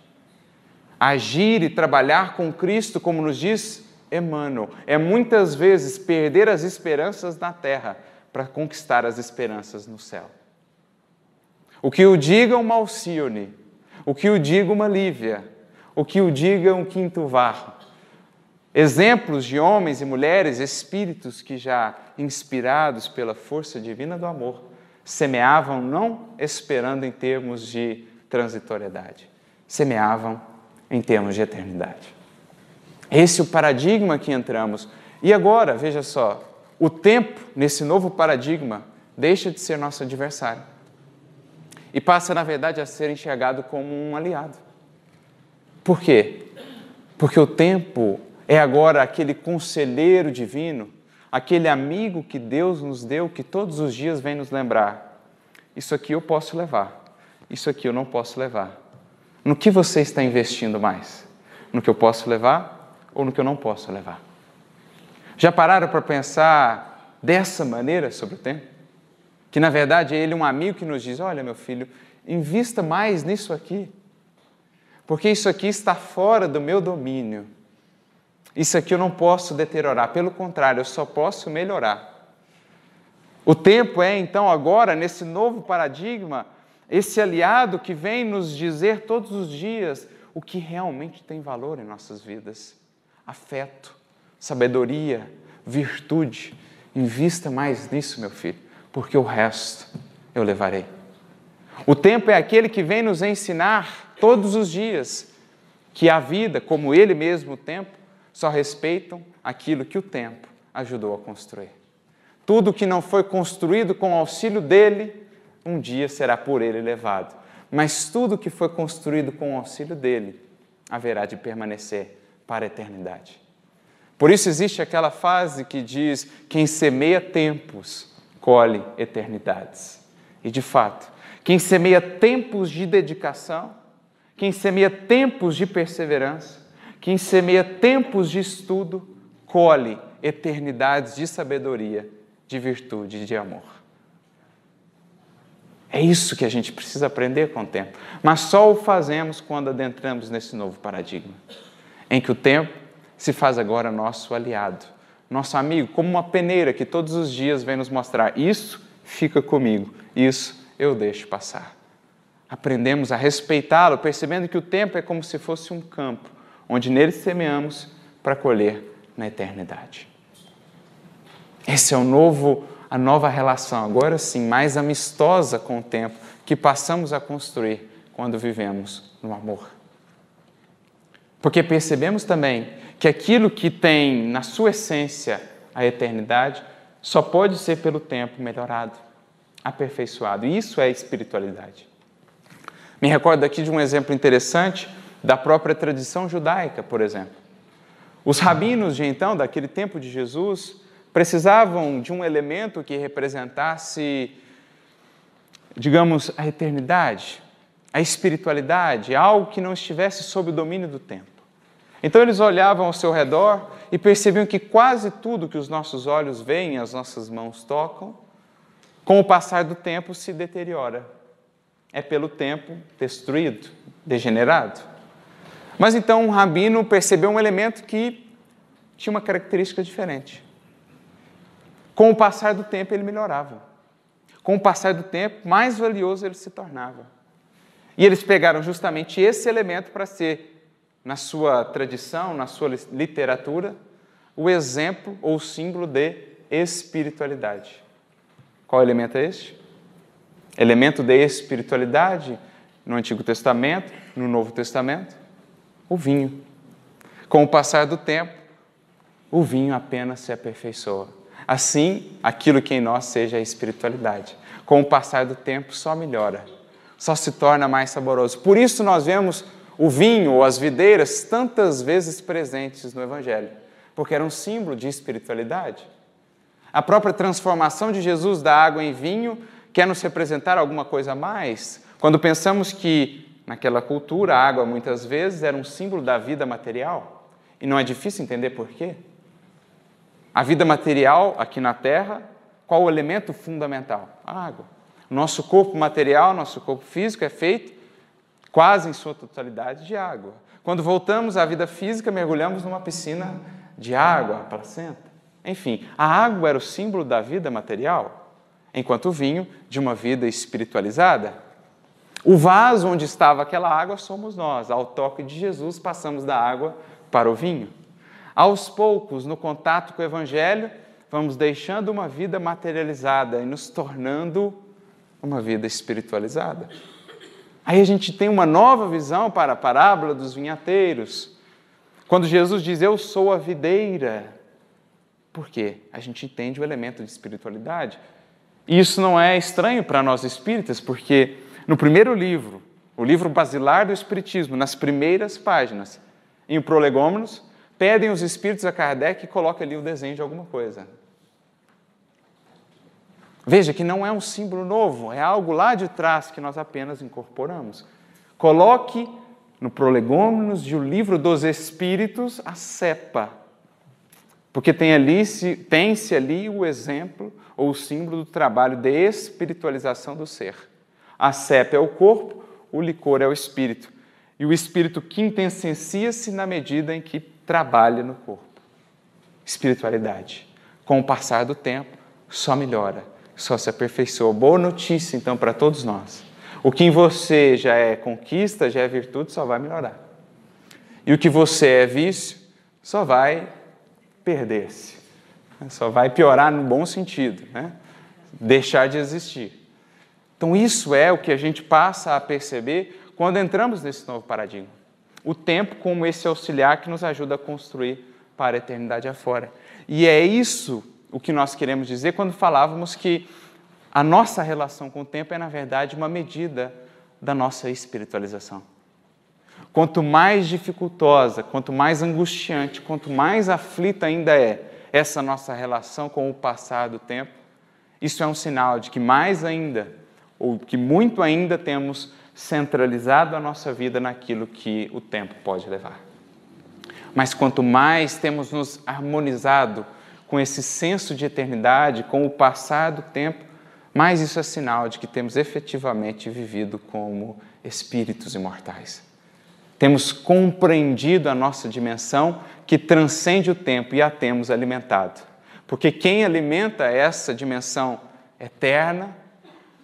Agir e trabalhar com Cristo, como nos diz Emmanuel, é muitas vezes perder as esperanças na terra para conquistar as esperanças no céu. O que o diga uma Alcione, o que o diga uma Lívia, o que o diga um Quinto Varro, Exemplos de homens e mulheres, espíritos que já inspirados pela força divina do amor, semeavam não esperando em termos de transitoriedade, semeavam em termos de eternidade. Esse é o paradigma que entramos. E agora, veja só, o tempo, nesse novo paradigma, deixa de ser nosso adversário e passa, na verdade, a ser enxergado como um aliado. Por quê? Porque o tempo é agora aquele conselheiro divino, aquele amigo que Deus nos deu, que todos os dias vem nos lembrar: isso aqui eu posso levar, isso aqui eu não posso levar. No que você está investindo mais? No que eu posso levar ou no que eu não posso levar? Já pararam para pensar dessa maneira sobre o tempo? Que na verdade é ele um amigo que nos diz: olha, meu filho, invista mais nisso aqui, porque isso aqui está fora do meu domínio. Isso aqui eu não posso deteriorar, pelo contrário, eu só posso melhorar. O tempo é, então, agora, nesse novo paradigma, esse aliado que vem nos dizer todos os dias o que realmente tem valor em nossas vidas: afeto, sabedoria, virtude. Invista mais nisso, meu filho, porque o resto eu levarei. O tempo é aquele que vem nos ensinar todos os dias que a vida, como ele mesmo o tempo, só respeitam aquilo que o tempo ajudou a construir. Tudo que não foi construído com o auxílio dele, um dia será por ele levado. Mas tudo que foi construído com o auxílio dele, haverá de permanecer para a eternidade. Por isso existe aquela frase que diz: quem semeia tempos, colhe eternidades. E de fato, quem semeia tempos de dedicação, quem semeia tempos de perseverança, quem semeia tempos de estudo, colhe eternidades de sabedoria, de virtude e de amor. É isso que a gente precisa aprender com o tempo. Mas só o fazemos quando adentramos nesse novo paradigma, em que o tempo se faz agora nosso aliado, nosso amigo, como uma peneira que todos os dias vem nos mostrar: isso fica comigo, isso eu deixo passar. Aprendemos a respeitá-lo, percebendo que o tempo é como se fosse um campo onde nele semeamos para colher na eternidade. Esse é o novo, a nova relação, agora sim, mais amistosa com o tempo que passamos a construir quando vivemos no amor. Porque percebemos também que aquilo que tem na sua essência a eternidade só pode ser pelo tempo melhorado, aperfeiçoado. E isso é espiritualidade. Me recordo aqui de um exemplo interessante da própria tradição judaica, por exemplo. Os rabinos de então, daquele tempo de Jesus, precisavam de um elemento que representasse, digamos, a eternidade. a espiritualidade, algo que não estivesse sob o domínio do tempo. Então eles olhavam ao seu redor e percebiam que quase tudo que os nossos olhos veem, as nossas mãos tocam, com o passar do tempo se deteriora. É pelo tempo destruído, degenerado. Mas então um rabino percebeu um elemento que tinha uma característica diferente. Com o passar do tempo ele melhorava. Com o passar do tempo, mais valioso ele se tornava. E eles pegaram justamente esse elemento para ser, na sua tradição, na sua literatura, o exemplo ou símbolo de espiritualidade. Qual elemento é este? Elemento de espiritualidade no Antigo Testamento, no Novo Testamento, o vinho. Com o passar do tempo, o vinho apenas se aperfeiçoa. Assim, aquilo que em nós seja a espiritualidade. Com o passar do tempo, só melhora só se torna mais saboroso. Por isso nós vemos o vinho ou as videiras tantas vezes presentes no Evangelho, porque era um símbolo de espiritualidade. A própria transformação de Jesus da água em vinho quer nos representar alguma coisa a mais. Quando pensamos que naquela cultura a água muitas vezes era um símbolo da vida material, e não é difícil entender por quê. A vida material aqui na Terra, qual o elemento fundamental? A água. Nosso corpo material, nosso corpo físico é feito quase em sua totalidade de água. Quando voltamos à vida física, mergulhamos numa piscina de água, a placenta. Enfim, a água era o símbolo da vida material, enquanto o vinho de uma vida espiritualizada. O vaso onde estava aquela água somos nós. Ao toque de Jesus, passamos da água para o vinho. Aos poucos, no contato com o Evangelho, vamos deixando uma vida materializada e nos tornando uma vida espiritualizada. Aí a gente tem uma nova visão para a parábola dos vinhateiros. Quando Jesus diz, Eu sou a videira. Por quê? A gente entende o elemento de espiritualidade. E isso não é estranho para nós espíritas, porque no primeiro livro, o livro basilar do Espiritismo, nas primeiras páginas, em Prolegômenos, pedem os espíritos a Kardec que coloque ali o desenho de alguma coisa. Veja que não é um símbolo novo, é algo lá de trás que nós apenas incorporamos. Coloque no Prolegômenos de O Livro dos Espíritos a cepa, porque tem ali, tem-se ali o exemplo ou o símbolo do trabalho de espiritualização do ser. A cepa é o corpo, o licor é o espírito. E o espírito quintessencia-se na medida em que trabalha no corpo. Espiritualidade. Com o passar do tempo, só melhora só se aperfeiçoa. Boa notícia, então, para todos nós. O que em você já é conquista, já é virtude, só vai melhorar. E o que você é vício, só vai perder-se. Só vai piorar no bom sentido, né? deixar de existir. Então, isso é o que a gente passa a perceber quando entramos nesse novo paradigma. O tempo como esse auxiliar que nos ajuda a construir para a eternidade afora. E é isso o que nós queremos dizer quando falávamos que a nossa relação com o tempo é, na verdade, uma medida da nossa espiritualização. Quanto mais dificultosa, quanto mais angustiante, quanto mais aflita ainda é essa nossa relação com o passar do tempo, isso é um sinal de que mais ainda, ou que muito ainda temos centralizado a nossa vida naquilo que o tempo pode levar. Mas quanto mais temos nos harmonizado com esse senso de eternidade, com o passar do tempo, mais isso é sinal de que temos efetivamente vivido como espíritos imortais. Temos compreendido a nossa dimensão que transcende o tempo e a temos alimentado. Porque quem alimenta essa dimensão eterna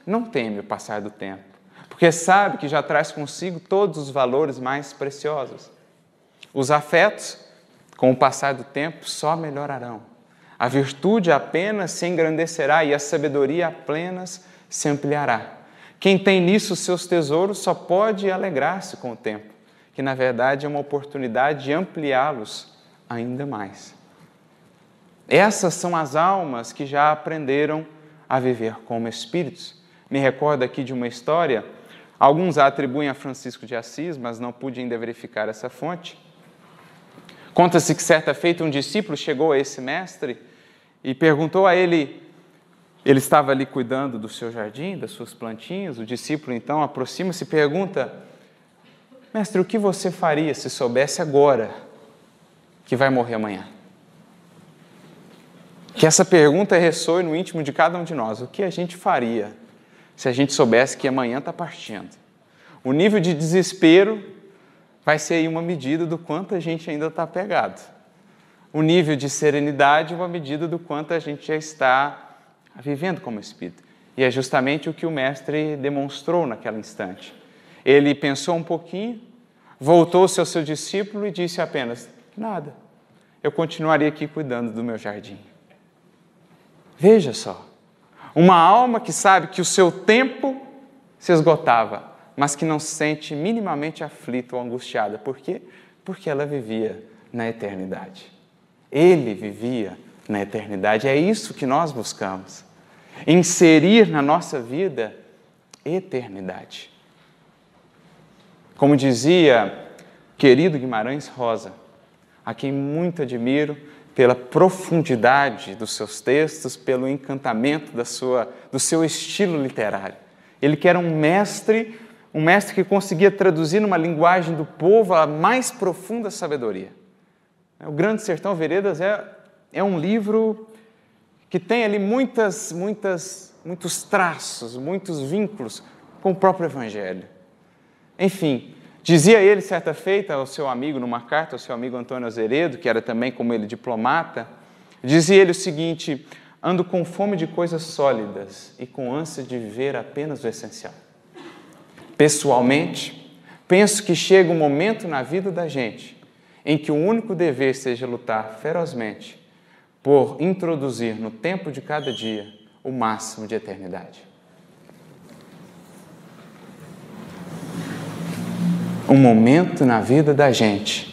não teme o passar do tempo, porque sabe que já traz consigo todos os valores mais preciosos. Os afetos, com o passar do tempo, só melhorarão. A virtude apenas se engrandecerá e a sabedoria apenas se ampliará. Quem tem nisso seus tesouros só pode alegrar-se com o tempo, que na verdade é uma oportunidade de ampliá-los ainda mais. Essas são as almas que já aprenderam a viver como espíritos. Me recordo aqui de uma história, alguns a atribuem a Francisco de Assis, mas não pude ainda verificar essa fonte. Conta-se que certa feita um discípulo chegou a esse mestre e perguntou a ele Ele estava ali cuidando do seu jardim, das suas plantinhas. O discípulo então aproxima-se e pergunta: Mestre, o que você faria se soubesse agora que vai morrer amanhã? Que essa pergunta ressoe no íntimo de cada um de nós. O que a gente faria se a gente soubesse que amanhã está partindo? O nível de desespero vai ser aí uma medida do quanto a gente ainda está pegado. O nível de serenidade, uma medida do quanto a gente já está vivendo como Espírito. E é justamente o que o Mestre demonstrou naquele instante. Ele pensou um pouquinho, voltou-se ao seu discípulo e disse apenas: Nada, eu continuaria aqui cuidando do meu jardim. Veja só, uma alma que sabe que o seu tempo se esgotava, mas que não se sente minimamente aflita ou angustiada. Por quê? Porque ela vivia na eternidade. Ele vivia na eternidade. É isso que nós buscamos. Inserir na nossa vida eternidade. Como dizia querido Guimarães Rosa, a quem muito admiro pela profundidade dos seus textos, pelo encantamento da sua, do seu estilo literário. Ele que era um mestre, um mestre que conseguia traduzir numa linguagem do povo a mais profunda sabedoria. O Grande Sertão Veredas é, é um livro que tem ali muitas, muitas, muitos traços, muitos vínculos com o próprio Evangelho. Enfim, dizia ele certa feita ao seu amigo, numa carta ao seu amigo Antônio Azeredo, que era também como ele diplomata, dizia ele o seguinte: ando com fome de coisas sólidas e com ânsia de viver apenas o essencial. Pessoalmente, penso que chega um momento na vida da gente em que o único dever seja lutar ferozmente por introduzir no tempo de cada dia o máximo de eternidade. Um momento na vida da gente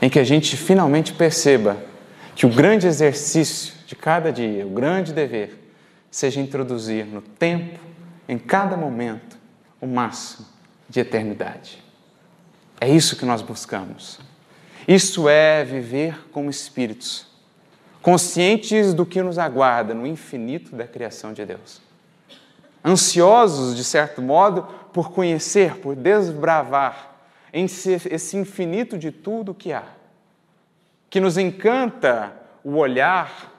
em que a gente finalmente perceba que o grande exercício de cada dia, o grande dever, seja introduzir no tempo, em cada momento, o máximo de eternidade. É isso que nós buscamos. Isso é viver como espíritos, conscientes do que nos aguarda no infinito da criação de Deus. Ansiosos, de certo modo, por conhecer, por desbravar esse infinito de tudo que há. Que nos encanta o olhar,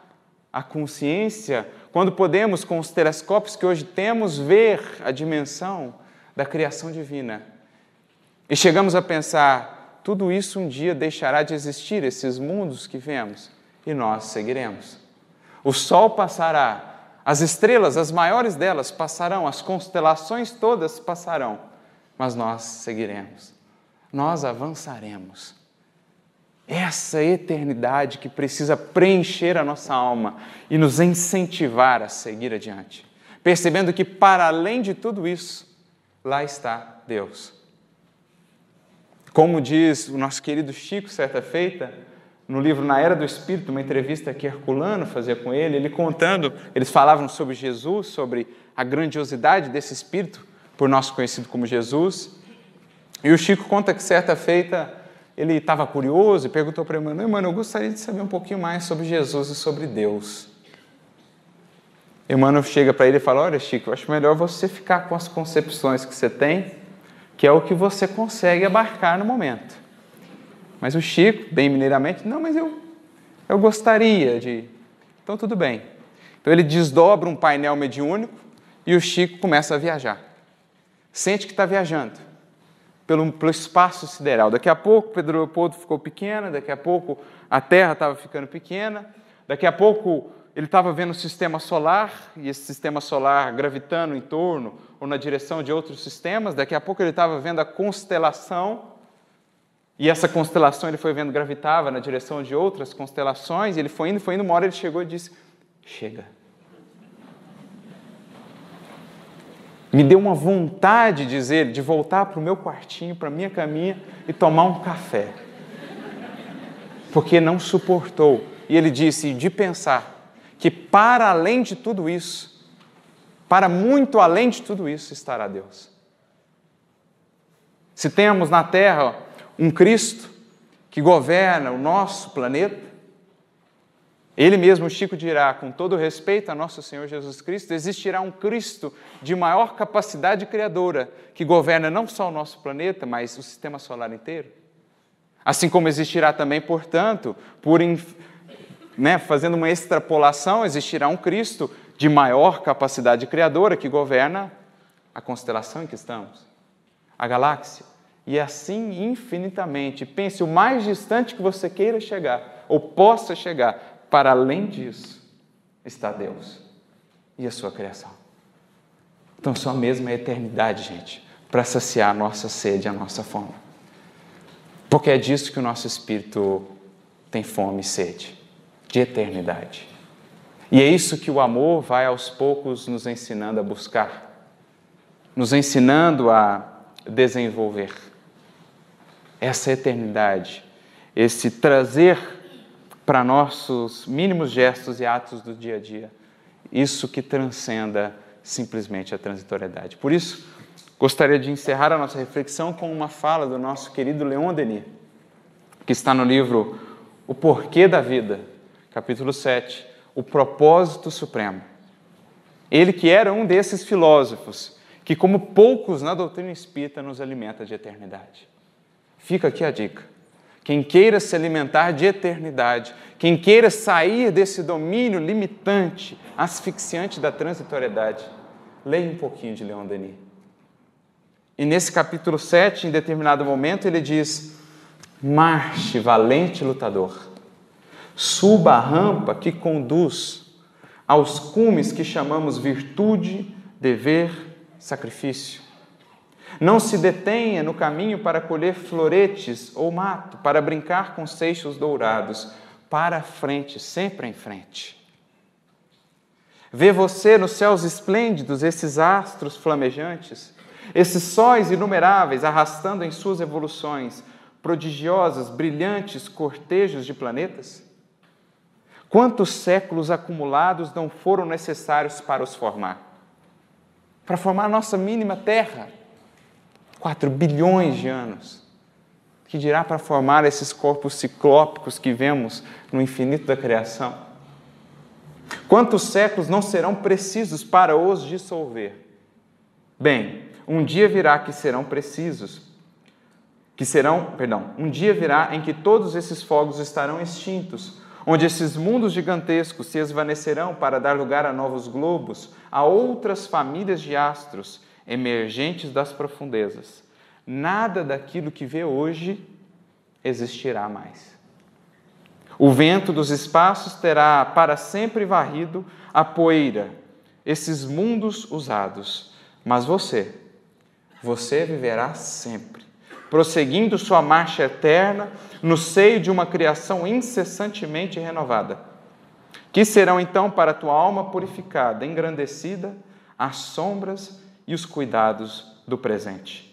a consciência, quando podemos, com os telescópios que hoje temos, ver a dimensão da criação divina. E chegamos a pensar: tudo isso um dia deixará de existir, esses mundos que vemos e nós seguiremos. O sol passará, as estrelas, as maiores delas, passarão, as constelações todas passarão, mas nós seguiremos, nós avançaremos. Essa eternidade que precisa preencher a nossa alma e nos incentivar a seguir adiante, percebendo que, para além de tudo isso, lá está Deus. Como diz o nosso querido Chico, certa feita, no livro Na Era do Espírito, uma entrevista que Herculano fazia com ele, ele contando, eles falavam sobre Jesus, sobre a grandiosidade desse Espírito, por nós conhecido como Jesus. E o Chico conta que certa feita ele estava curioso e perguntou para Emmanuel, mano, eu gostaria de saber um pouquinho mais sobre Jesus e sobre Deus. Emmanuel chega para ele e fala, olha Chico, eu acho melhor você ficar com as concepções que você tem, que é o que você consegue abarcar no momento. Mas o Chico, bem mineiramente, não, mas eu, eu gostaria de. Então tudo bem. Então ele desdobra um painel mediúnico e o Chico começa a viajar. Sente que está viajando pelo, pelo espaço sideral. Daqui a pouco Pedro Leopoldo ficou pequena, daqui a pouco a Terra estava ficando pequena, daqui a pouco ele estava vendo o sistema solar e esse sistema solar gravitando em torno ou na direção de outros sistemas, daqui a pouco ele estava vendo a constelação e essa constelação ele foi vendo gravitava na direção de outras constelações, e ele foi indo, foi indo, uma hora ele chegou e disse: Chega. Me deu uma vontade, de dizer, de voltar para o meu quartinho, para a minha caminha e tomar um café. Porque não suportou. E ele disse: de pensar que para além de tudo isso, para muito além de tudo isso estará Deus. Se temos na terra um Cristo que governa o nosso planeta, Ele mesmo, Chico dirá, com todo respeito a nosso Senhor Jesus Cristo, existirá um Cristo de maior capacidade criadora, que governa não só o nosso planeta, mas o sistema solar inteiro. Assim como existirá também, portanto, por né, fazendo uma extrapolação, existirá um Cristo de maior capacidade criadora que governa a constelação em que estamos, a galáxia. E assim infinitamente. Pense o mais distante que você queira chegar, ou possa chegar, para além disso está Deus e a sua criação. Então, só mesmo a eternidade, gente, para saciar a nossa sede, a nossa fome. Porque é disso que o nosso espírito tem fome e sede de eternidade. E é isso que o amor vai aos poucos nos ensinando a buscar, nos ensinando a desenvolver. Essa eternidade, esse trazer para nossos mínimos gestos e atos do dia a dia. Isso que transcenda simplesmente a transitoriedade. Por isso, gostaria de encerrar a nossa reflexão com uma fala do nosso querido Leon Denis, que está no livro O Porquê da Vida, capítulo 7, O Propósito Supremo. Ele que era um desses filósofos que, como poucos na doutrina espírita, nos alimenta de eternidade. Fica aqui a dica quem queira se alimentar de eternidade, quem queira sair desse domínio limitante, asfixiante da transitoriedade, leia um pouquinho de Leon Denis. E nesse capítulo 7, em determinado momento, ele diz: Marche, valente lutador, suba a rampa que conduz aos cumes que chamamos virtude, dever, sacrifício. Não se detenha no caminho para colher floretes ou mato, para brincar com seixos dourados. Para frente, sempre em frente. Vê você nos céus esplêndidos esses astros flamejantes, esses sóis inumeráveis arrastando em suas evoluções prodigiosas, brilhantes cortejos de planetas? Quantos séculos acumulados não foram necessários para os formar? Para formar a nossa mínima Terra, 4 bilhões de anos. Que dirá para formar esses corpos ciclópicos que vemos no infinito da criação? Quantos séculos não serão precisos para os dissolver? Bem, um dia virá que serão precisos, que serão, perdão, um dia virá em que todos esses fogos estarão extintos, onde esses mundos gigantescos se esvanecerão para dar lugar a novos globos, a outras famílias de astros emergentes das profundezas. Nada daquilo que vê hoje existirá mais. O vento dos espaços terá para sempre varrido a poeira, esses mundos usados. Mas você, você viverá sempre, prosseguindo sua marcha eterna no seio de uma criação incessantemente renovada. Que serão então para tua alma purificada, engrandecida, as sombras e os cuidados do presente.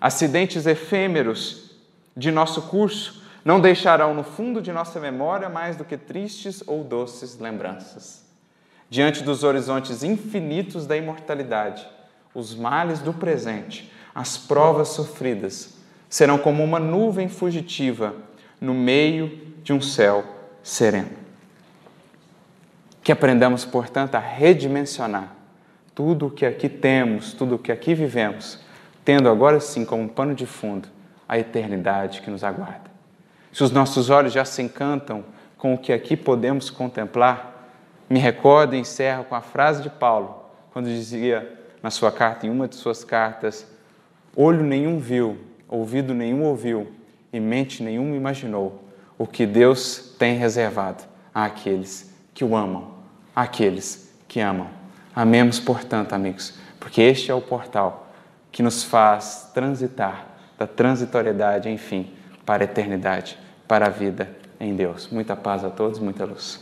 Acidentes efêmeros de nosso curso não deixarão no fundo de nossa memória mais do que tristes ou doces lembranças. Diante dos horizontes infinitos da imortalidade, os males do presente, as provas sofridas, serão como uma nuvem fugitiva no meio de um céu sereno. Que aprendamos, portanto, a redimensionar tudo o que aqui temos, tudo o que aqui vivemos, tendo agora sim como pano de fundo a eternidade que nos aguarda. Se os nossos olhos já se encantam com o que aqui podemos contemplar, me recordo e encerro com a frase de Paulo, quando dizia na sua carta, em uma de suas cartas: Olho nenhum viu, ouvido nenhum ouviu e mente nenhuma imaginou o que Deus tem reservado àqueles que o amam, àqueles que amam. Amemos, portanto, amigos, porque este é o portal que nos faz transitar da transitoriedade, enfim, para a eternidade, para a vida em Deus. Muita paz a todos, muita luz.